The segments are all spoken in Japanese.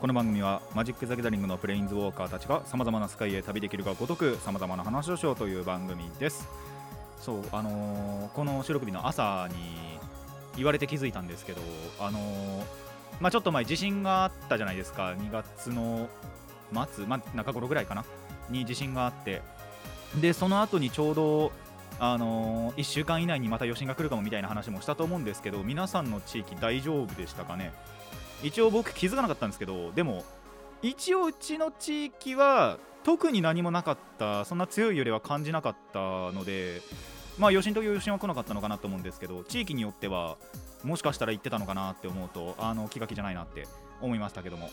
この番組はマジック・ザ・ギャザリングのプレインズウォーカーたちがさまざまな世界へ旅できるがごとくさまざまな話をしようという番組です。そうあのーこの収録日の朝に言われて気づいたんですけどあのーまあちょっと前地震があったじゃないですか。2月の末、まあ、中頃ぐらいかな？に地震があって。でその後にちょうどあの1週間以内にまた余震が来るかもみたいな話もしたと思うんですけど皆さんの地域大丈夫でしたかね？一応僕気づかなかったんですけどでも一応うちの地域は特に何もなかったそんな強い揺れは感じなかったのでまあ余震という余震は来なかったのかなと思うんですけど地域によってはもしかしたら行ってたのかなって思うとあの気が気じゃないなって思いましたけども。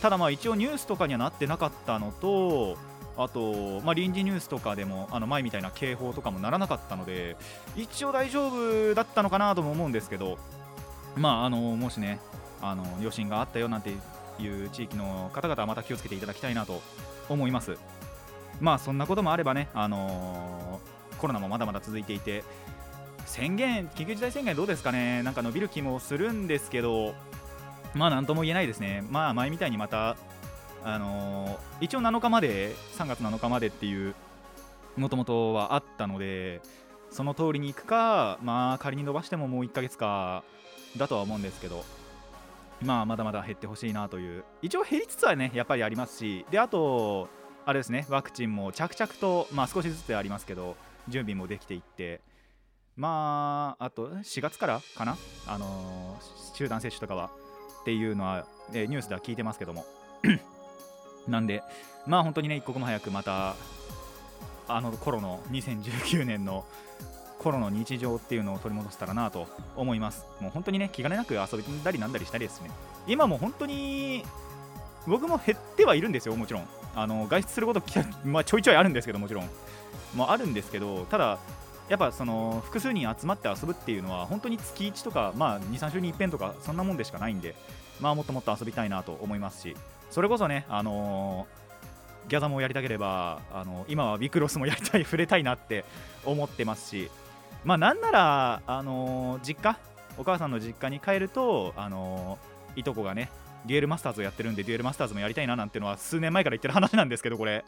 ただまあ一応ニュースとかにはなってなかったのとあと、まあ、臨時ニュースとかでもあの前みたいな警報とかもならなかったので一応大丈夫だったのかなとも思うんですけどまああのもしねあの余震があったよなんていう地域の方々はまた気をつけていただきたいなと思います。まあそんなこともあればねあのコロナもまだまだ続いていて宣言緊急事態宣言どうですかね。なんか伸びる気もするんですけどまあなんとも言えないですね。まあ前みたいにまたあのー一応7日まで3月7日までっていうもともとはあったのでその通りに行くかまあ仮に伸ばしてももう1ヶ月かだとは思うんですけど。まあまだまだ減ってほしいなという。一応減りつつはねやっぱりありますしであとあれですねワクチンも着々とまあ少しずつでありますけど準備もできていってまああと4月からかな？あのー集団接種とかはっていうのは、えーニュースでは聞いてますけども。なんでまあ本当にね一刻も早くまたあの頃の2019年の頃の日常っていうのを取り戻せたらなと思います。もう本当にね気兼ねなく遊びだりなんだりしたりですね。今も本当に僕も減ってはいるんですよもちろん。あの外出すること まあ、ちょいちょいあるんですけどもちろん。もあるんですけどただやっぱその複数人集まって遊ぶっていうのは本当に月1とか、まあ、23週に一遍とかそんなもんでしかないんで、まあ、もっともっと遊びたいなと思いますしそれこそね、あのーギャザもやりたければ、あの今はビクロスもやりたい触れたいなって思ってますしまあなんなら、あのー実家お母さんの実家に帰ると、あのーいとこがねデュエルマスターズをやってるんでデュエルマスターズもやりたいななんてのは数年前から言ってる話なんですけどこれ。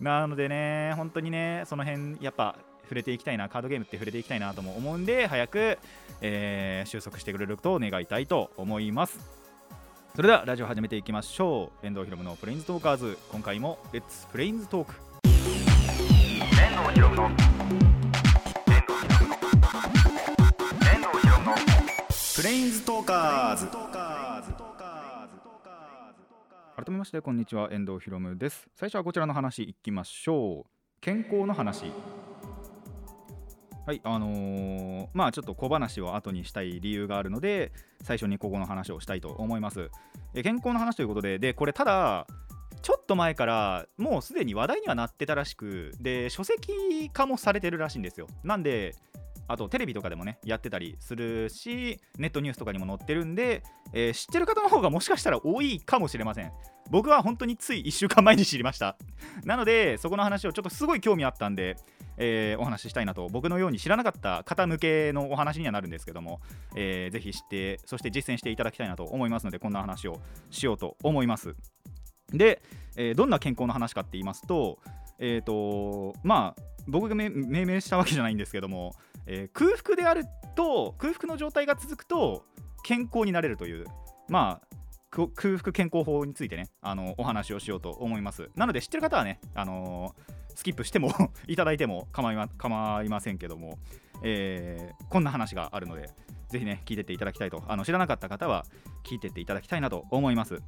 なのでね本当にねその辺やっぱ触れていきたいなカードゲームって触れていきたいなとも思うんで早く、えー収束してくれることを願いたいと思います。それではラジオ始めていきましょう。遠藤ひろむのプレインズトーカーズ。今回もレッツプレインズトーク遠藤ひろむのプレインズトーカーズ。改めましてこんにちは。遠藤ひろむです。最初はこちらの話いきましょう。健康の話。はいあのーまあちょっと小話を後にしたい理由があるので最初にここの話をしたいと思います。え健康の話ということででこれただちょっと前からもうすでに話題にはなってたらしくで書籍化もされてるらしいんですよ。なんであとテレビとかでもねやってたりするしネットニュースとかにも載ってるんで、えー知ってる方の方がもしかしたら多いかもしれません。僕は本当につい1週間前に知りました。なのでそこの話をちょっとすごい興味あったんで、えーお話ししたいなと。僕のように知らなかった方向けのお話にはなるんですけども、えーぜひ知ってそして実践していただきたいなと思いますのでこんな話をしようと思います。で、えーどんな健康の話かって言いますとえっ、とまあ僕が命名したわけじゃないんですけども、えー空腹であると空腹の状態が続くと健康になれるというまあ空腹健康法についてねあのお話をしようと思います。なので知ってる方はね、あのースキップしても いただいても構いま構いませんけども、えーこんな話があるのでぜひね聞いてっていただきたいと。あの知らなかった方は聞いてっていただきたいなと思います。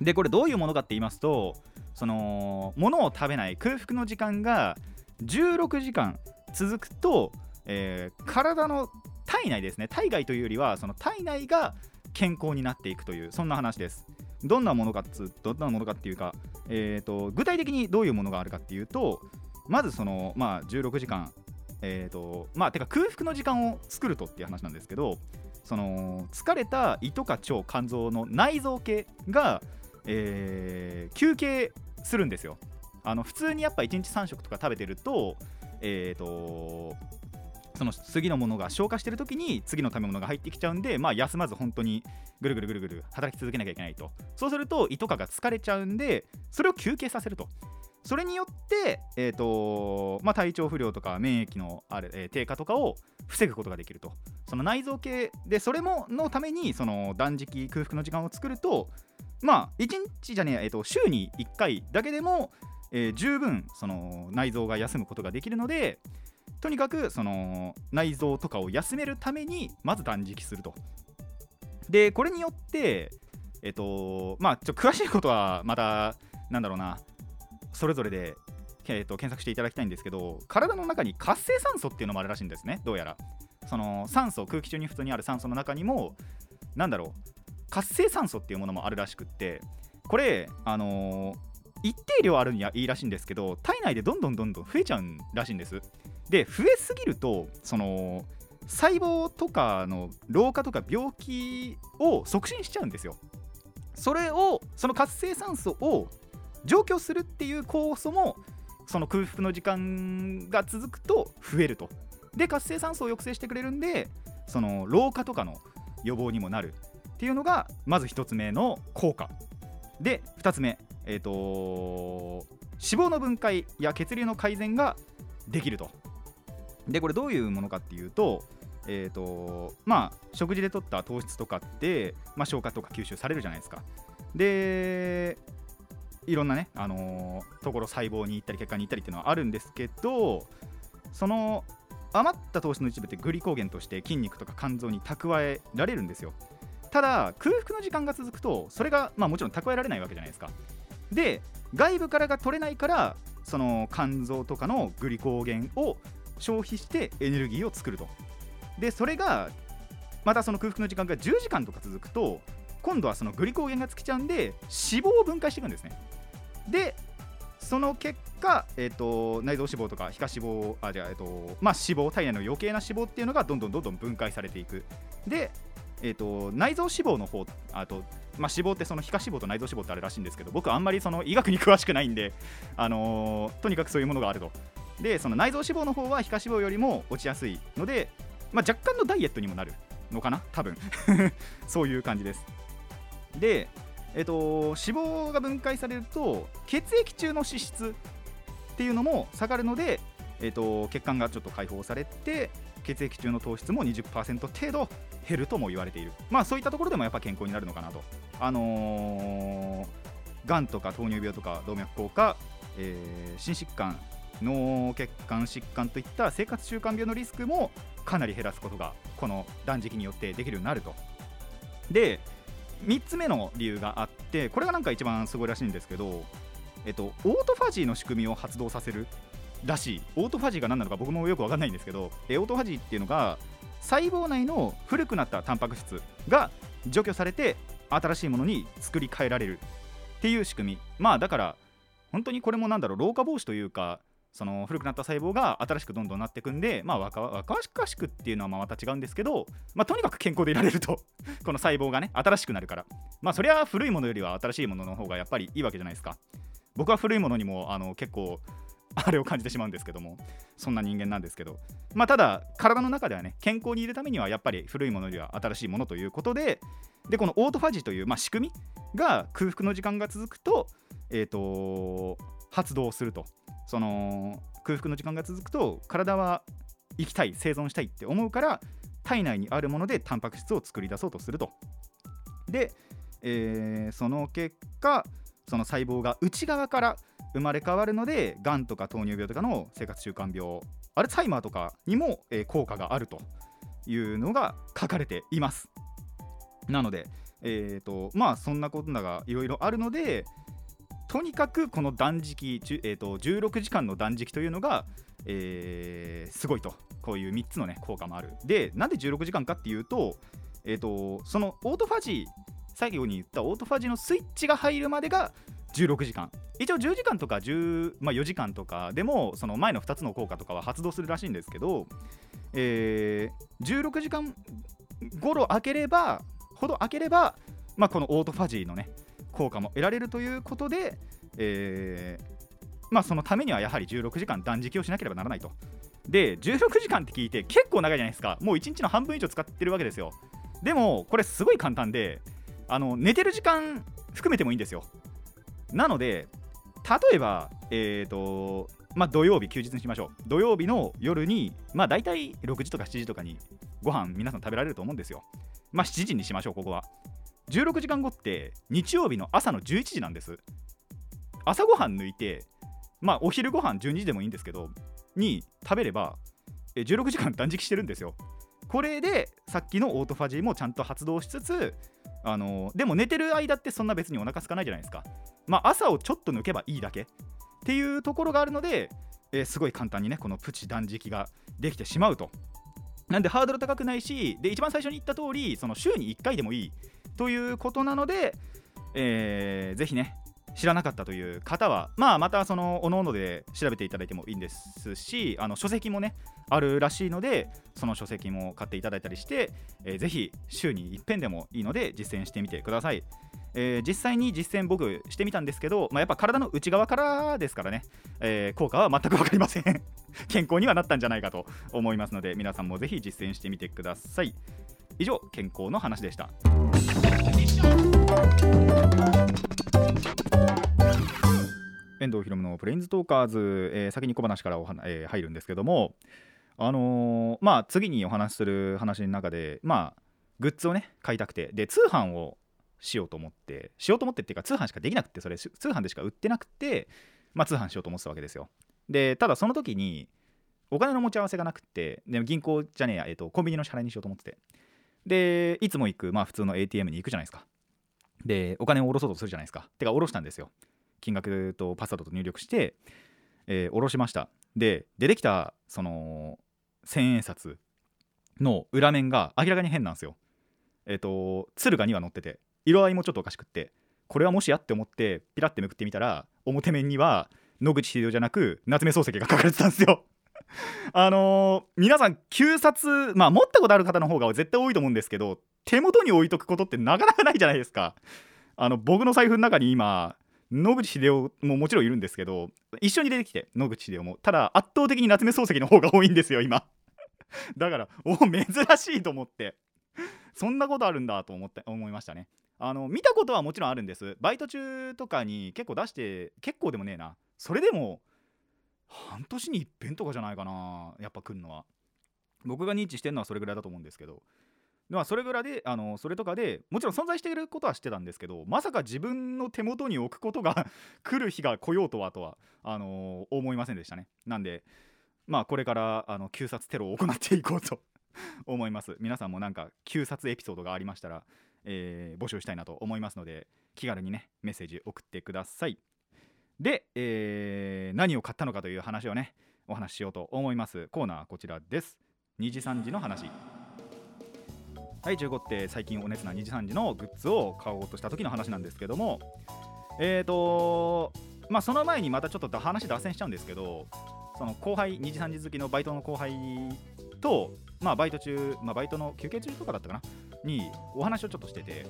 でこれどういうものかって言いますとその物を食べない空腹の時間が16時間続くと、えー体の体内ですね。体外というよりはその体内が健康になっていくというそんな話です。どんなものかっつどんなものかっていうか、えー、と具体的にどういうものがあるかっていうとまずその、まあ、16時間えーとまあ、てか空腹の時間を作るとっていう話なんですけどその疲れた胃とか腸肝臓の内臓系が、えー、休憩するんですよ。あの普通にやっぱ1日3食とか食べてるとえーとその次のものが消化してる時に次の食べ物が入ってきちゃうんで、まあ、休まず本当にぐるぐるぐるぐる働き続けなきゃいけないと。そうすると胃とかが疲れちゃうんでそれを休憩させると。それによって、えーとまあ、体調不良とか免疫のあれ、えー、低下とかを防ぐことができると。その内臓系でそれものためにその断食空腹の時間を作るとまあ1日じゃねえ、えーと、週に1回だけでも、えー、十分その内臓が休むことができるのでとにかくその内臓とかを休めるためにまず断食すると。でこれによってえっ、とまあちょ詳しいことはまたなんだろうな。それぞれで、えーと、検索していただきたいんですけど体の中に活性酸素っていうのもあるらしいんですね。どうやら。その酸素空気中に普通にある酸素の中にもなんだろう。活性酸素っていうものもあるらしくって。これあのー、一定量あるにはいいらしいんですけど体内でどんどんどんどん増えちゃうらしいんです。で増えすぎるとその細胞とかの老化とか病気を促進しちゃうんですよ。それをその活性酸素を除去するっていう酵素もその空腹の時間が続くと増えると。で活性酸素を抑制してくれるんでその老化とかの予防にもなるっていうのがまず1つ目の効果。で2つ目えっ、ー、と脂肪の分解や血流の改善ができると。でこれどういうものかっていうとえーとまあ、食事で取った糖質とかって、まあ、消化とか吸収されるじゃないですか。でいろんなね、あのー、ところ細胞に行ったり血管に行ったりっていうのはあるんですけどその余った糖質の一部ってグリコーゲンとして筋肉とか肝臓に蓄えられるんですよ。ただ空腹の時間が続くとそれが、まあ、もちろん蓄えられないわけじゃないですか。で外部からが取れないからその肝臓とかのグリコーゲンを消費してエネルギーを作ると。でそれがまたその空腹の時間が10時間とか続くと今度はそのグリコーゲンが尽きちゃうんで脂肪を分解していくんですね。でその結果、えーと、内臓脂肪とか皮下脂肪あじゃあ、えーとまあ、脂肪体内の余計な脂肪っていうのがどんどんどんどん分解されていく。で、えーと、内臓脂肪の方あと、まあ、脂肪ってその皮下脂肪と内臓脂肪ってあるらしいんですけど僕あんまりその医学に詳しくないんで、あのー、とにかくそういうものがあると。でその内臓脂肪の方は皮下脂肪よりも落ちやすいので、まあ、若干のダイエットにもなるのかな？多分。そういう感じです。でえっと、脂肪が分解されると血液中の脂質っていうのも下がるので、えっと、血管がちょっと解放されて血液中の糖質も20%程度減るとも言われている。まあそういったところでもやっぱ健康になるのかなと。あのー、がんとか糖尿病とか動脈硬化、えー、心疾患脳血管疾患といった生活習慣病のリスクもかなり減らすことがこの断食によってできるようになると。で3つ目の理由があってこれがなんか一番すごいらしいんですけど、えっと、オートファジーの仕組みを発動させるらしい。オートファジーが何なのか僕もよく分かんないんですけどえオートファジーっていうのが細胞内の古くなったタンパク質が除去されて新しいものに作り変えられるっていう仕組み。まあだから本当にこれもなんだろう老化防止というかその古くなった細胞が新しくどんどんなっていくんで、まあ、若々しくっていうのはまた違うんですけど、まあ、とにかく健康でいられると。この細胞がね新しくなるから。まあそりゃ古いものよりは新しいものの方がやっぱりいいわけじゃないですか。僕は古いものにもあの結構 あれを感じてしまうんですけどもそんな人間なんですけど。まあただ体の中ではね健康にいるためにはやっぱり古いものよりは新しいものということででこのオートファジーという、まあ、仕組みが空腹の時間が続くと,、えーと発動すると。その空腹の時間が続くと体は生きたい生存したいって思うから体内にあるものでタンパク質を作り出そうとすると。で、えー、その結果その細胞が内側から生まれ変わるのでがんとか糖尿病とかの生活習慣病アルツハイマーとかにも、えー、効果があるというのが書かれています。なのでえーとまあそんなことがいろいろあるのでとにかくこの断食、えーと、16時間の断食というのが、えー、すごいと。こういう3つの、ね、効果もある。でなんで16時間かっていうと,、えーと、そのオートファジー最後に言ったオートファジーのスイッチが入るまでが16時間一応10時間とか10、まあ、4時間とかでもその前の2つの効果とかは発動するらしいんですけど、えー、16時間頃開ければほど開ければ、まあ、このオートファジーのね効果も得られるということで、えー、まあ、そのためにはやはり16時間断食をしなければならないと。で、16時間って聞いて結構長いじゃないですか。もう1日の半分以上使ってるわけですよ。でも、これすごい簡単で、あの寝てる時間含めてもいいんですよ。なので、例えば、えーとまあ、土曜日、休日にしましょう。土曜日の夜に、まあ、大体6時とか7時とかにご飯皆さん食べられると思うんですよ。まあ、7時にしましょう、ここは。16時間後って日曜日の朝の11時なんです。朝ごはん抜いてまあお昼ご飯12時でもいいんですけどに食べれば16時間断食してるんですよこれでさっきのオートファジーもちゃんと発動しつつあのでも寝てる間ってそんな別にお腹空かないじゃないですか。まあ朝をちょっと抜けばいいだけっていうところがあるので、えー、すごい簡単にねこのプチ断食ができてしまうと。なんでハードル高くないしで一番最初に言った通りその週に1回でもいいということなので、えー、ぜひね知らなかったという方は、まあ、またそのおのおので調べていただいてもいいんですしあの書籍もねあるらしいのでその書籍も買っていただいたりして、えー、ぜひ週に一遍でもいいので実践してみてください。えー、実際に実践僕してみたんですけど、まあ、やっぱ体の内側からですからね、えー、効果は全く分かりません。健康にはなったんじゃないかと思いますので皆さんもぜひ実践してみてください。以上健康の話でした。遠藤ひろむのプレインズトーカーズ、えー、先に小話からおは、えー、入るんですけども、あのー、まあ、次にお話しする話の中で、まあ、グッズをね買いたくてで通販をしようと思ってしようと思ってっていうか通販しかできなくてそれ通販でしか売ってなくて、まあ、通販しようと思ってたわけですよ。でただその時にお金の持ち合わせがなくてで銀行じゃねえや、えーと、コンビニの支払いにしようと思ってて。でいつも行く、まあ、普通の ATM に行くじゃないですか。でお金を下ろそうとするじゃないですか。てか下ろしたんですよ。金額とパスワードと入力して、えー、下ろしました。で出てきたその千円札の裏面が明らかに変なんですよ。えっ、ー、と鶴が2は載ってて色合いもちょっとおかしくってこれはもしやって思ってピラってめくってみたら表面には野口英世じゃなく夏目漱石が書かれてたんですよ。あのー、皆さん旧札まあ持ったことある方の方が絶対多いと思うんですけど手元に置いとくことってなかなかないじゃないですか。あの僕の財布の中に今野口英世ももちろんいるんですけど一緒に出てきて野口英世も。ただ圧倒的に夏目漱石の方が多いんですよ今。だからお珍しいと思って。そんなことあるんだと思って思いましたね。あの見たことはもちろんあるんです。バイト中とかに結構出して結構でもねえな。それでも半年に一遍とかじゃないかなやっぱ来るのは。僕が認知してるのはそれぐらいだと思うんですけど。まあ、それぐらいであのそれとかでもちろん存在していることは知ってたんですけどまさか自分の手元に置くことが 来る日が来ようとはとはあのー、思いませんでしたね。なんでまあこれからあの旧殺テロを行っていこうと 思います。皆さんもなんか旧殺エピソードがありましたら、えー、募集したいなと思いますので気軽にねメッセージ送ってください。で、えー、何を買ったのかという話をねお話ししようと思います。コーナーこちらです。2時3時の話。はい15って最近お熱な2時3時のグッズを買おうとした時の話なんですけどもえーとまあその前にまたちょっと話脱線しちゃうんですけどその後輩2時3時好きのバイトの後輩とまあバイト中、まあ、バイトの休憩中とかだったかな？にお話をちょっとしてて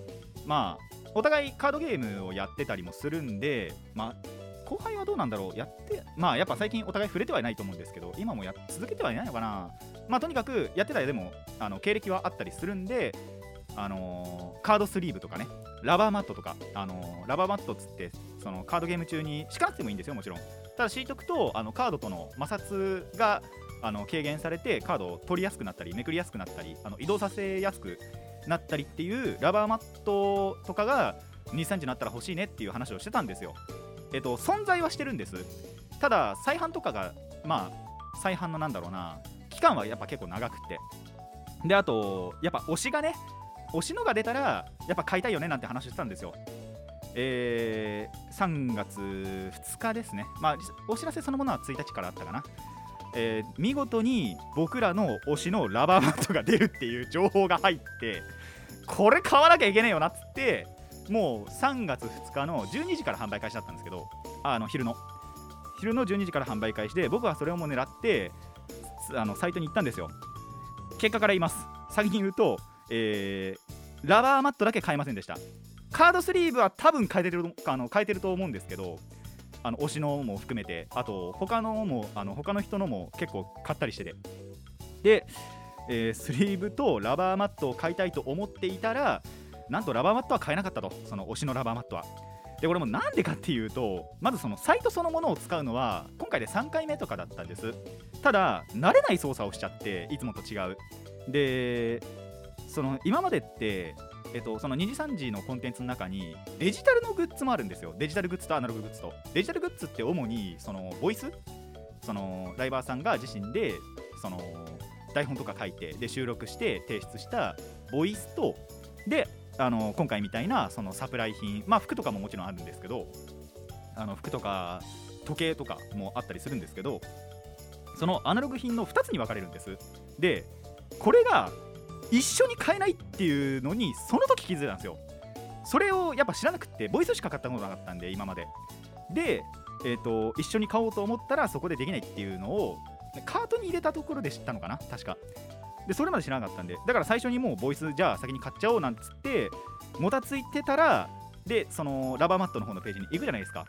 まあお互いカードゲームをやってたりもするんでまあ後輩はどうなんだろう？やってまあやっぱ最近お互い触れてはいないと思うんですけど今もや続けてはいないのかな？まあとにかくやってたらでもあの経歴はあったりするんであのー、カードスリーブとかねラバーマットとか、あのー、ラバーマットっつってそのカードゲーム中に敷かなくてもいいんですよもちろん。ただ敷いとくとあのカードとの摩擦があの軽減されてカードを取りやすくなったりめくりやすくなったりあの移動させやすくなったりっていうラバーマットとかが23時になったら欲しいねっていう話をしてたんですよ。えっと、存在はしてるんです。ただ再販とかがまあ再販のなんだろうな期間はやっぱ結構長くて。であとやっぱ推しがね推しのが出たらやっぱ買いたいよねなんて話してたんですよ。えー、3月2日ですね。まあお知らせそのものは1日からあったかな。えー、見事に僕らの推しのラバーマットが出るっていう情報が入ってこれ買わなきゃいけねえよなっつってもう3月2日の12時から販売開始だったんですけどあの昼の。昼の12時から販売開始で僕はそれをも狙ってあのサイトに行ったんですよ。結果から言います。先に言うと、えー、ラバーマットだけ買えませんでした。カードスリーブは多分変えてるあの変えてると思うんですけどあの推しのも含めてあと他のもあの他の人のも結構買ったりしてて。で、えー、スリーブとラバーマットを買いたいと思っていたらなんとラバーマットは買えなかったと。その推しのラバーマットは。でこれもなんでかっていうとまずそのサイトそのものを使うのは今回で3回目とかだったんです。ただ慣れない操作をしちゃっていつもと違う。でその今までってえっと、その2次3次のコンテンツの中にデジタルのグッズもあるんですよ。デジタルグッズとアナロググッズと。デジタルグッズって主にそのボイス？そのライバーさんが自身でその台本とか書いてで収録して提出したボイスとであの今回みたいなそのサプライ品まあ服とかももちろんあるんですけどあの服とか時計とかもあったりするんですけどそのアナログ品の2つに分かれるんです。でこれが一緒に買えないっていうのにその時気づいたんですよ。それをやっぱ知らなくてボイスしか買ったことなかったんで今まで。で、えーと、一緒に買おうと思ったらそこでできないっていうのをカートに入れたところで知ったのかな確か。でそれまで知らなかったんでだから最初にもうボイスじゃあ先に買っちゃおうなんつってもたついてたらでそのラバーマットの方のページに行くじゃないですか。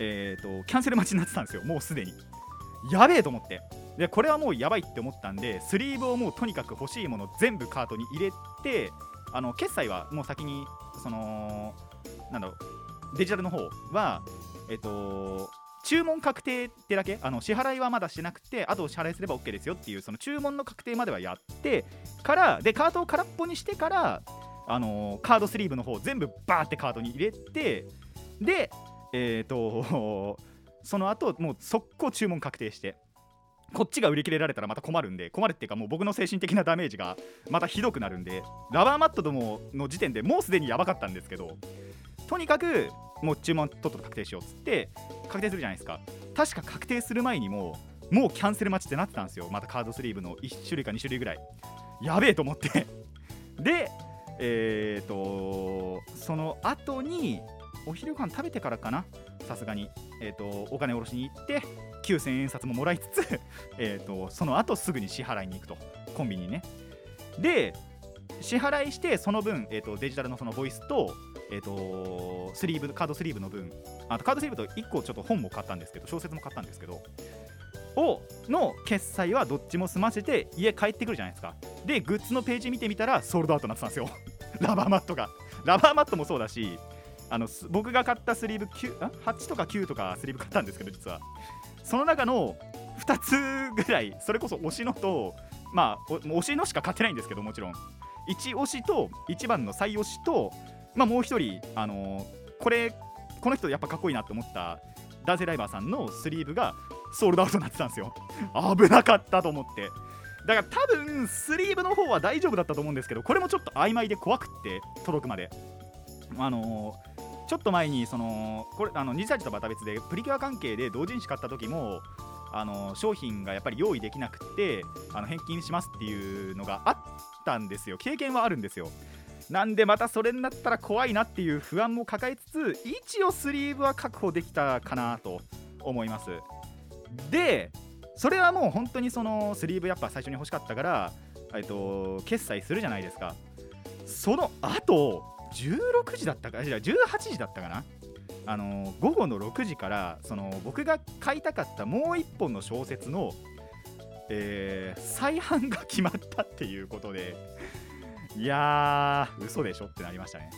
えっ、ー、とキャンセル待ちになってたんですよもうすでに。やべえと思って。でこれはもうやばいって思ったんでスリーブをもうとにかく欲しいもの全部カートに入れてあの決済はもう先にそのなんだろうデジタルの方はえっと注文確定ってだけあの支払いはまだしなくてあと支払いすれば OK ですよっていうその注文の確定まではやってからでカートを空っぽにしてからあのカードスリーブの方全部バーってカートに入れてでえっ、ー、とその後もう速攻注文確定してこっちが売り切れられたらまた困るんで困るっていうかもう僕の精神的なダメージがまたひどくなるんでラバーマットどもの時点でもうすでにやばかったんですけどとにかくもう注文とっとと確定しようっつって確定するじゃないですか。確か確定する前にももうキャンセル待ちってなってたんですよ。またカードスリーブの1種類か2種類ぐらい。やべえと思って。でえーとその後にお昼ご飯食べてからかな。さすがに、えーと、お金下ろしに行って9000円札ももらいつつ、えと、その後すぐに支払いに行くと。コンビニにね。で支払いしてその分、えーと、デジタルのそのボイスと,、えー、とスリーブカードスリーブの分。あとカードスリーブと1個ちょっと本も買ったんですけど小説も買ったんですけどをの決済はどっちも済ませて家帰ってくるじゃないですか。でグッズのページ見てみたらソールドアウトになってたんですよ。ラバーマットが。ラバーマットもそうだしあの僕が買ったスリーブ9 8とか9とかスリーブ買ったんですけど実は。その中の2つぐらいそれこそ推しのとまあ推しのしか買ってないんですけどもちろん。1推しと1番の最推しと、まあ、もう1人あのこれこの人やっぱかっこいいなって思った男性ライバーさんのスリーブがソールドアウトになってたんですよ。危なかったと思って。だから多分スリーブの方は大丈夫だったと思うんですけどこれもちょっと曖昧で怖くって届くまで。あのーちょっと前にそのこれあの2歳児とまた別でプリキュア関係で同人誌買った時もあの商品がやっぱり用意できなくてあの返金しますっていうのがあったんですよ。経験はあるんですよ。なんでまたそれになったら怖いなっていう不安も抱えつつ一応スリーブは確保できたかなと思います。でそれはもう本当にそのスリーブやっぱ最初に欲しかったから、えっと、決済するじゃないですか。その後16時だったかじゃ18時だったかな。あの午後の6時からその僕が買いたかったもう1本の小説の、えー、再販が決まったっていうことで。いやー嘘でしょってなりましたね。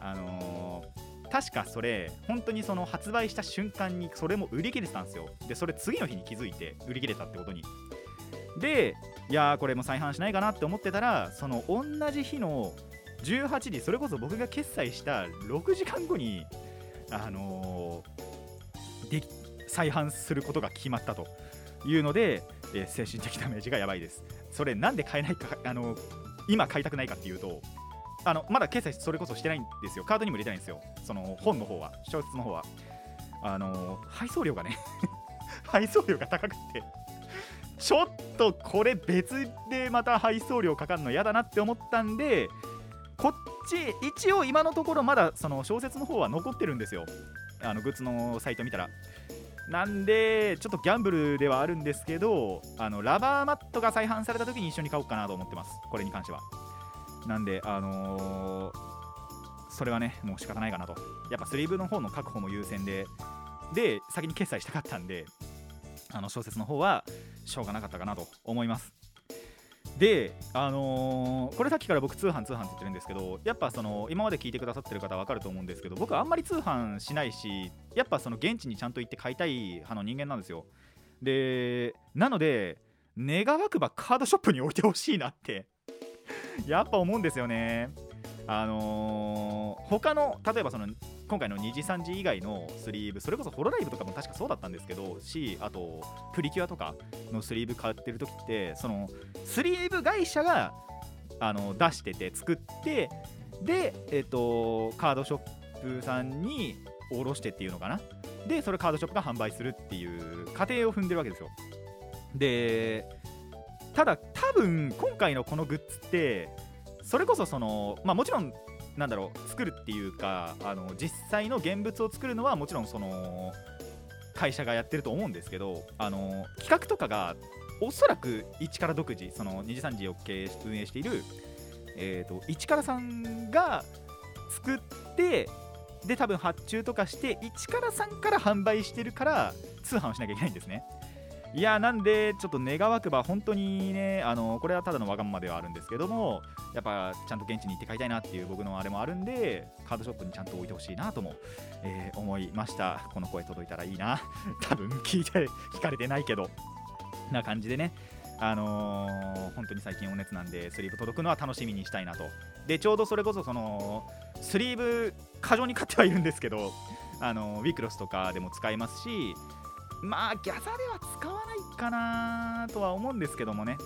あのー、確かそれ本当にその発売した瞬間にそれも売り切れてたんですよ。でそれ次の日に気づいて売り切れたってことに。でいやーこれも再販しないかなって思ってたらその同じ日の18時それこそ僕が決済した6時間後にあのー、で再販することが決まったというので、えー、精神的ダメージがやばいです。それなんで買えないかあのー、今買いたくないかっていうとあのまだ決済それこそしてないんですよ。カードにも入れてないんですよ。その本の方は小説の方は。あの配送料がね 配送料が高くてちょっとこれ別でまた配送料かかるの嫌だなって思ったんでこっち一応今のところまだその小説の方は残ってるんですよ。あのグッズのサイト見たら。なんでちょっとギャンブルではあるんですけどあのラバーマットが再販された時に一緒に買おうかなと思ってます。これに関しては。なんであのー、それはねもう仕方ないかなと。やっぱスリーブの方の確保も優先でで先に決済したかったんであの小説の方はしょうがなかったかなと思います。で、あのー、これさっきから僕通販通販って言ってるんですけどやっぱその今まで聞いてくださってる方は分かると思うんですけど僕あんまり通販しないしやっぱその現地にちゃんと行って買いたい派の人間なんですよ。でなので願わくばカードショップに置いてほしいなってやっぱ思うんですよね。あのー、他の例えばその今回の2時3時以外のスリーブそれこそホロライブとかも確かそうだったんですけどしあとプリキュアとかのスリーブ買ってる時ってそのスリーブ会社があの出してて作ってで、えっと、カードショップさんにおろしてっていうのかな？でそれカードショップが販売するっていう過程を踏んでるわけですよ。でただ多分今回のこのグッズってそれこそそのまあもちろんなんだろう作るっていうかあの実際の現物を作るのはもちろんその会社がやってると思うんですけどあの企画とかがおそらく一から独自その2時3時を経営運営している、えーと、一からさんが作ってで多分発注とかして一からさんから販売してるから通販をしなきゃいけないんですね。いやなんでちょっと願わくば本当にねあのこれはただのわがままではあるんですけどもやっぱちゃんと現地に行って買いたいなっていう僕のあれもあるんでカードショップにちゃんと置いてほしいなとも、えー、思いました。この声届いたらいいな。多分聞いて聞かれてないけどな感じでね。あのー、本当に最近お熱なんでスリーブ届くのは楽しみにしたいなと。でちょうどそれこそそのスリーブ過剰に買ってはいるんですけどあのウィクロスとかでも使えますしまあギャザでは使わないかなとは思うんですけどもね。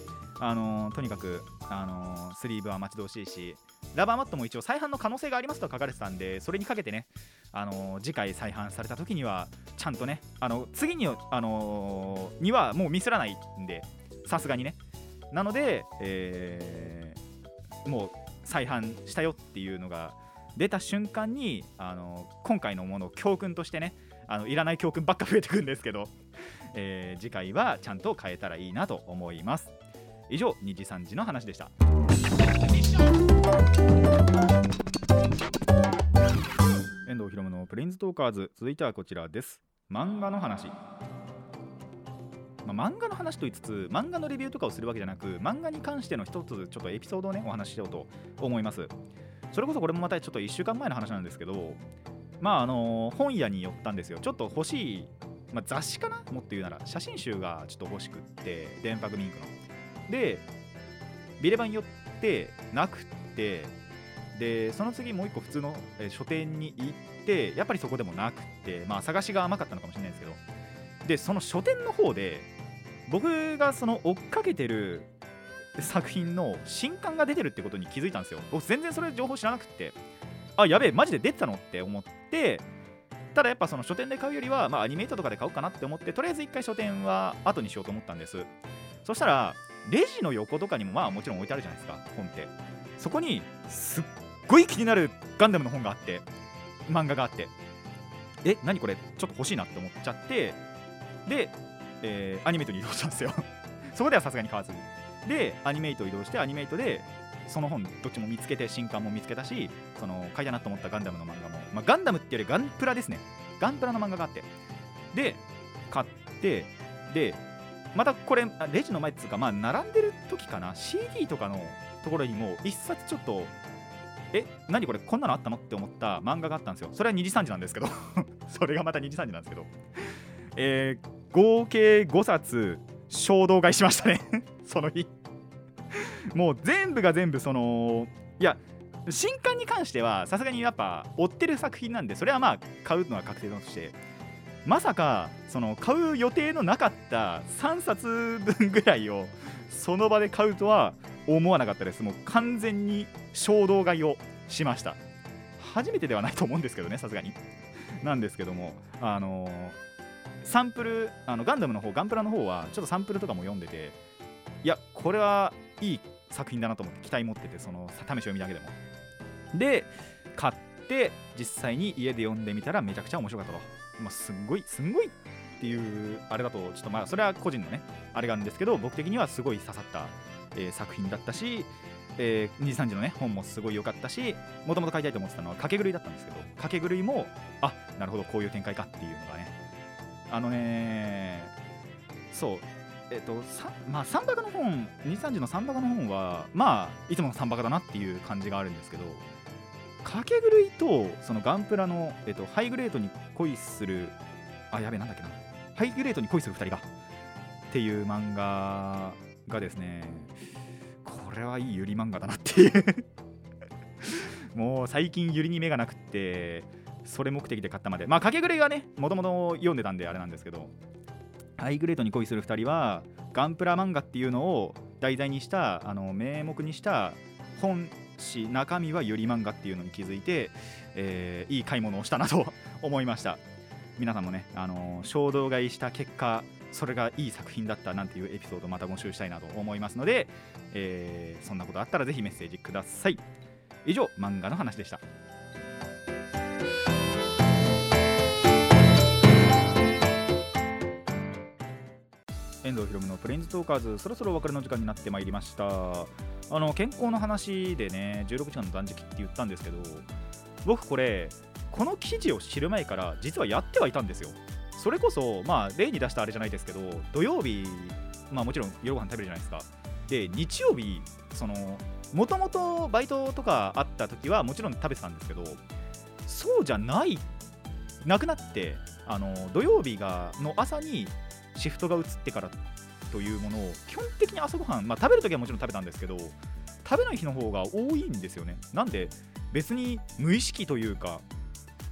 あのー、とにかく、あのー、スリーブは待ち遠しいしラバーマットも一応再販の可能性がありますと書かれてたんでそれにかけてね、あのー、次回再販された時にはちゃんとねあの次に,、あのにはもうミスらないんでさすがにね。なので、えー、もう再販したよっていうのが出た瞬間に、あの今回のものを教訓としてねあのいらない教訓ばっか増えてくんですけど、えー、次回はちゃんと変えたらいいなと思います。以上2時3時の話でした。遠藤ひろむのプレインズトーカーズ。続いてはこちらです。漫画の話。まあ、漫画の話と言いつつ漫画のレビューとかをするわけじゃなく漫画に関しての一つちょっとエピソードをねお話ししようと思います。それこそこれもまたちょっと1週間前の話なんですけどまああの本屋に寄ったんですよ。ちょっと欲しい、まあ、雑誌かな？もっと言うなら。写真集がちょっと欲しくって電白ミンクの。でビレバン寄ってなくってでその次もう一個普通の、書店に行ってやっぱりそこでもなくってまあ探しが甘かったのかもしれないですけど。でその書店の方で僕がその追っかけてる作品の新刊が出てるってことに気づいたんですよ。僕全然それ情報知らなくって。あやべえマジで出てたのって思ってただやっぱその書店で買うよりは、まあ、アニメートとかで買おうかなって思ってとりあえず一回書店は後にしようと思ったんです。そしたらレジの横とかにもまあもちろん置いてあるじゃないですか本ってそこにすっごい気になるガンダムの本があって漫画があって。え何これ？ちょっと欲しいなって思っちゃってで、えー、アニメイトに移動したんですよ。そこではさすがに買わずに。でアニメイト移動してアニメイトでその本どっちも見つけて新刊も見つけたしその買いたなと思ったガンダムの漫画も、まあ、ガンダムっていうよりガンプラですね。ガンプラの漫画があって。で買ってでまたこれレジの前っつうかまあ並んでる時かな。CD とかのところにも一冊ちょっとえ何これこんなのあったのって思った漫画があったんですよ。それは2時3時なんですけど。それがまた2時3時なんですけど。えー、合計5冊衝動買いしましたね。その日。もう全部が全部そのいや新刊に関してはさすがにやっぱ追ってる作品なんでそれはまあ買うのは確定だとしてまさかその買う予定のなかった3冊分ぐらいをその場で買うとは思わなかったです。もう完全に衝動買いをしました。初めてではないと思うんですけどねさすがに。なんですけどもあのー、サンプルあのガンダムの方ガンプラの方はちょっとサンプルとかも読んでていやこれはいい作品だなと思って期待持っててその試し読みだけでも。で買って実際に家で読んでみたらめちゃくちゃ面白かったと、まあ、すんごいすんごいっていうあれだとちょっとまあそれは個人のねあれがあるんですけど僕的にはすごい刺さった、えー、作品だったしえー、2時3時のね本もすごい良かったしもともと買いたいと思ってたのは掛け狂いだったんですけど掛け狂いもあなるほどこういう展開かっていうのがね。あのねそう。えっ、とまあ3バカの本2 3時の3バカの本はまあいつもの3バカだなっていう感じがあるんですけど掛け狂いとそのガンプラの、えっと、ハイグレードに恋するあやべえなんだっけな。ハイグレートに恋する2人がっていう漫画がですねこれはいいゆり漫画だなっていう。もう最近ゆりに目がなくってそれ目的で買ったまで。まあ掛けぐれはねもともと読んでたんであれなんですけどハイグレートに恋する2人はガンプラ漫画っていうのを題材にしたあの名目にした本誌中身はゆり漫画っていうのに気づいて、えー、いい買い物をしたなと 思いました。皆さんもね、あのー、衝動買いした結果それがいい作品だったなんていうエピソードまた募集したいなと思いますので、えー、そんなことあったらぜひメッセージください。以上漫画の話でした。遠藤ひろむのプレインズトーカーズそろそろお別れの時間になってまいりました。あの健康の話でね16時間の断食って言ったんですけど僕これこの記事を知る前から実はやってはいたんですよ。それこそまあ例に出したあれじゃないですけど土曜日まあもちろん夜ご飯食べるじゃないですか。で日曜日そのもともとバイトとかあった時はもちろん食べてたんですけどそうじゃないなくなってあの土曜日がの朝にシフトが移ってからというものを基本的に朝ごはん、まあ、食べるときはもちろん食べたんですけど食べない日の方が多いんですよね。なんで別に無意識というか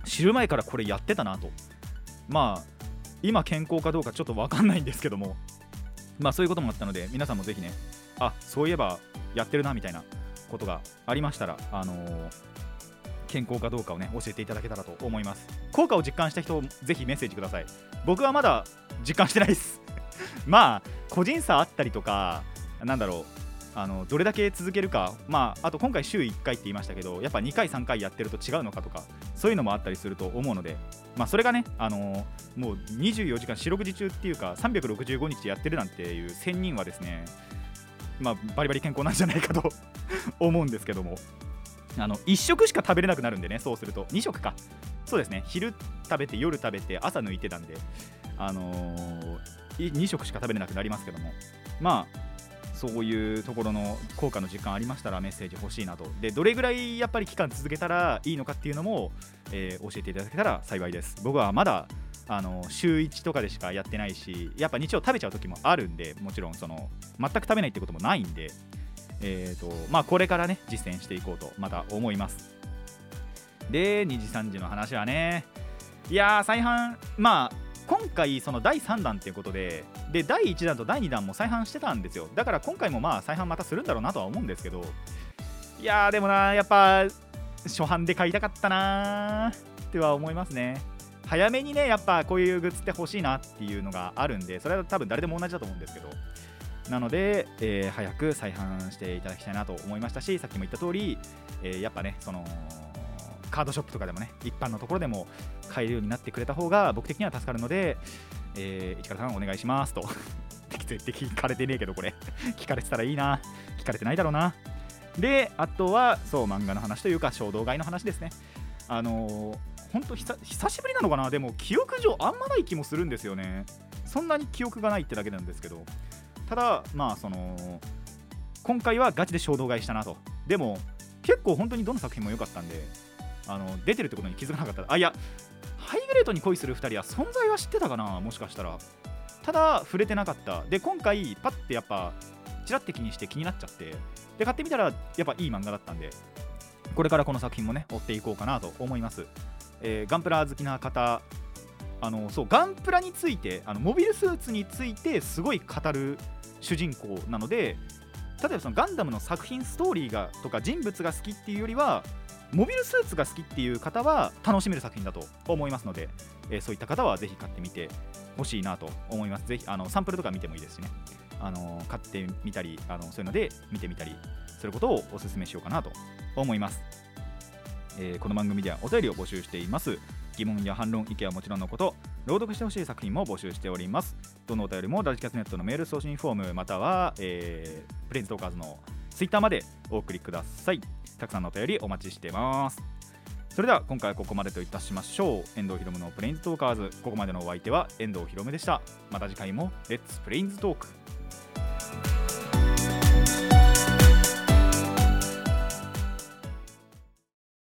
知る前からこれやってたなと。まあ今健康かどうかちょっと分かんないんですけどもまあそういうこともあったので皆さんもぜひねあそういえばやってるなみたいなことがありましたらあのー、健康かどうかをね教えていただけたらと思います。効果を実感した人ぜひメッセージください。僕はまだ実感してないです。まあ個人差あったりとかなんだろうあのどれだけ続けるか、まあ、あと今回週1回って言いましたけどやっぱ2回3回やってると違うのかとかそういうのもあったりすると思うので、まあ、それがね、あのー、もう24時間四六時中っていうか365日やってるなんていう1000人はですね、まあ、バリバリ健康なんじゃないかと 思うんですけども。あの1食しか食べれなくなるんでねそうすると。2食か。そうですね。昼食べて夜食べて朝抜いてたんであのー、2食しか食べれなくなりますけども。まあそういうところの効果の実感ありましたらメッセージ欲しいなと。でどれぐらいやっぱり期間続けたらいいのかっていうのも、えー、教えていただけたら幸いです。僕はまだあの週1とかでしかやってないしやっぱ日曜食べちゃう時もあるんでもちろんその全く食べないってこともないんで、えーとまあ、これからね実践していこうとまた思います。で2時3時の話はね。いやー再販まあ今回その第3弾っていうことでで第1弾と第2弾も再販してたんですよ。だから今回もまあ再販またするんだろうなとは思うんですけど。いやーでもなやっぱ初版で買いたかったなーっては思いますね。早めにねやっぱこういうグッズって欲しいなっていうのがあるんでそれは多分誰でも同じだと思うんですけど。なので、えー、早く再販していただきたいなと思いましたしさっきも言った通り、えー、やっぱねそのカードショップとかでもね一般のところでも買えるようになってくれた方が僕的には助かるので、えー、市川さんお願いしますと。絶対聞かれてねえけどこれ。聞かれてたらいいな。聞かれてないだろうな。であとはそう漫画の話というか衝動買いの話ですね。あのー、本当久しぶりなのかな。でも記憶上あんまない気もするんですよね。そんなに記憶がないってだけなんですけど。ただまあその今回はガチで衝動買いしたなと。でも結構本当にどの作品も良かったんであの出てるってことに気づかなかった。あいやハイグレードに恋する2人は存在は知ってたかなもしかしたら。ただ触れてなかった。で今回パッてやっぱちらって気にして気になっちゃって。で買ってみたらやっぱいい漫画だったんでこれからこの作品もね追っていこうかなと思います、えー、ガンプラ好きな方あのそうガンプラについてあのモビルスーツについてすごい語る主人公なので例えばそのガンダムの作品ストーリーがとか人物が好きっていうよりはモビルスーツが好きっていう方は楽しめる作品だと思いますので、えー、そういった方はぜひ買ってみてほしいなと思います。ぜひあのサンプルとか見てもいいですしね、あの買ってみたりあの、そういうので見てみたりすることをお勧めしようかなと思います。えーこの番組ではお便りを募集しています疑問や反論意見はもちろんのこと朗読してほしい作品も募集しておりますどのお便りもラジキャスネットのメール送信フォームまたは、えープレインズトーカーズのツイッターまでお送りくださいたくさんのお便りお待ちしてます。それでは今回はここまでといたしましょう。遠藤ひろむのプレインズトーカーズ。ここまでのお相手は遠藤ひろむでした。また次回もレッツプレインズトーク。